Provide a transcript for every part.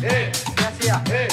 Hey. Hey.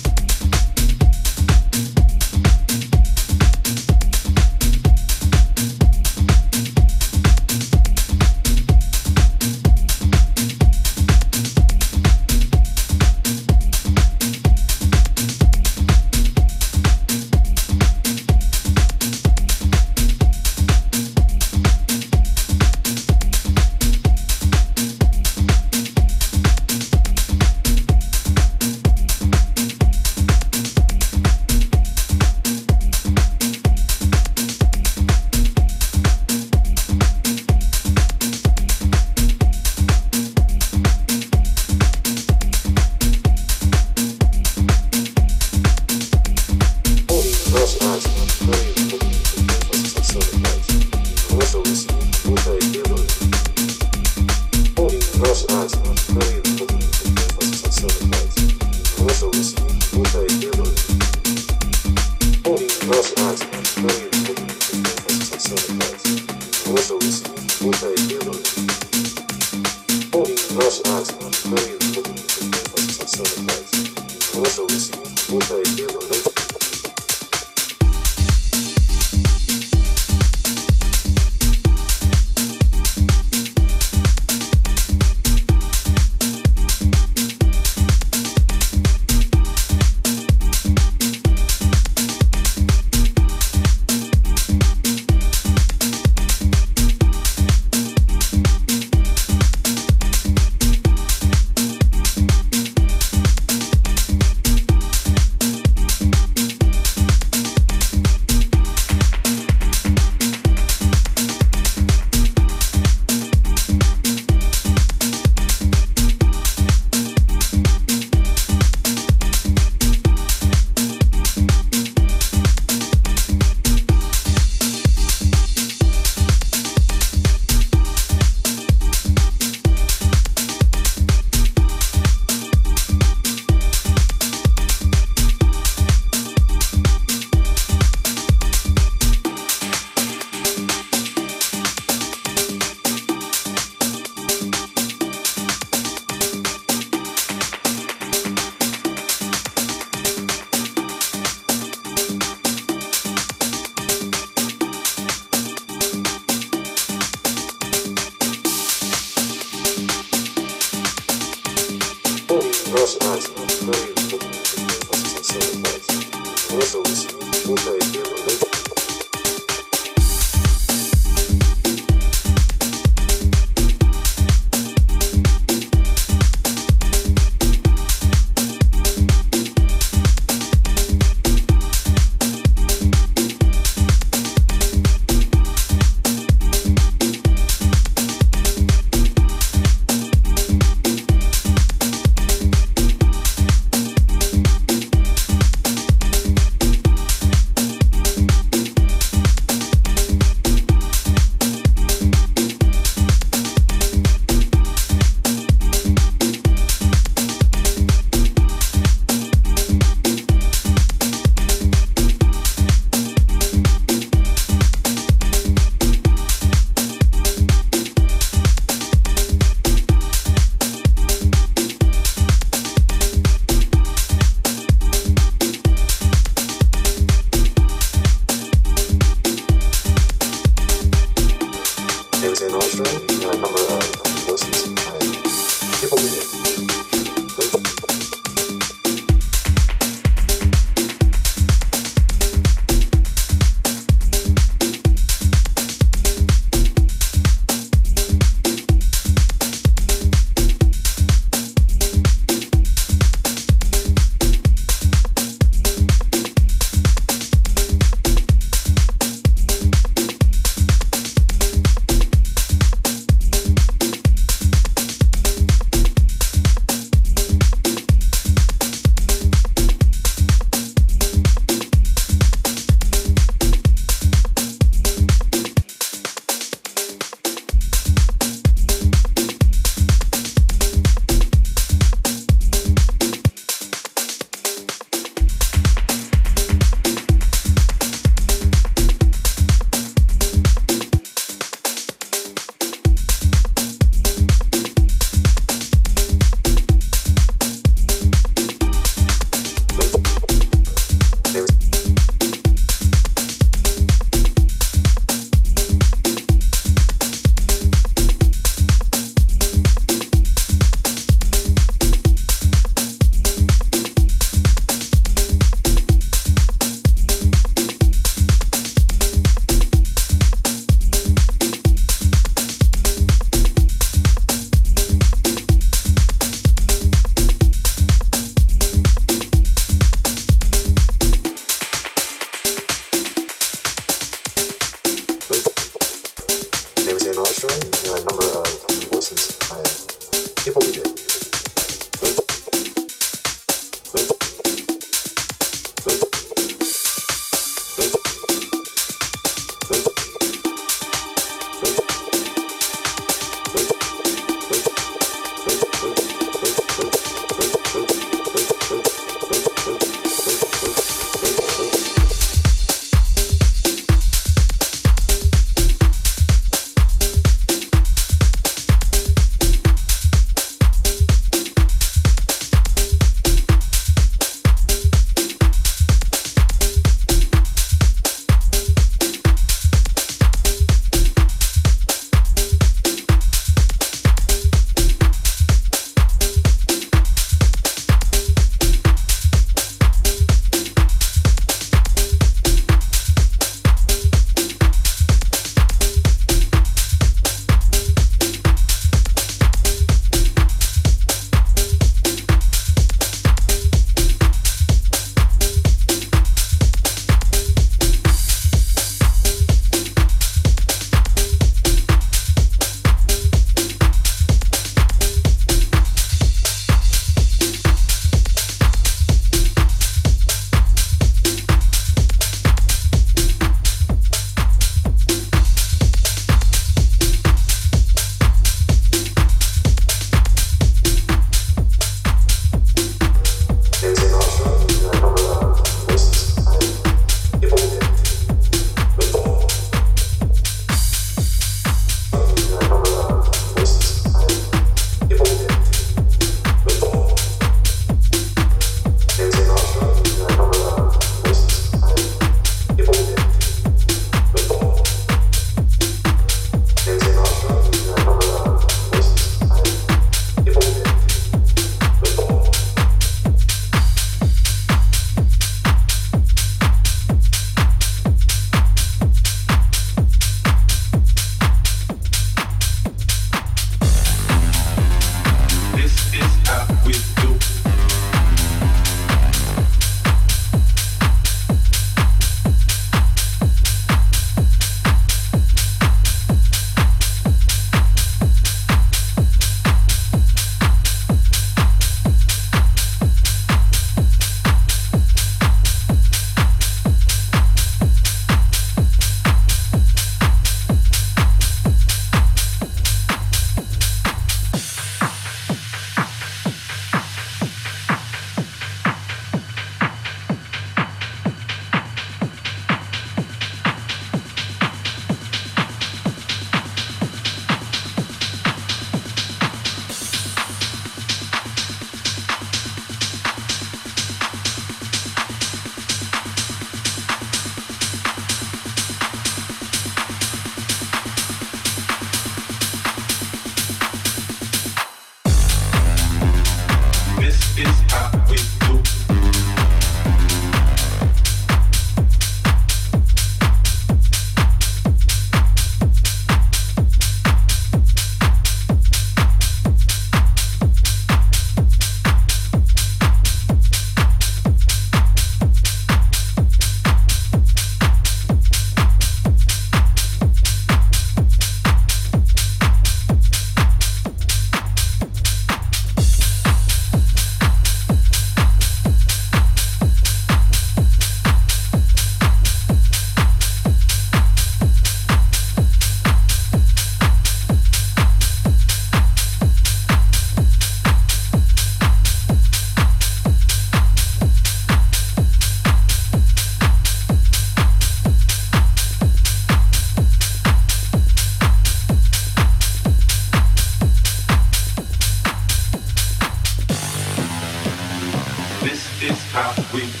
We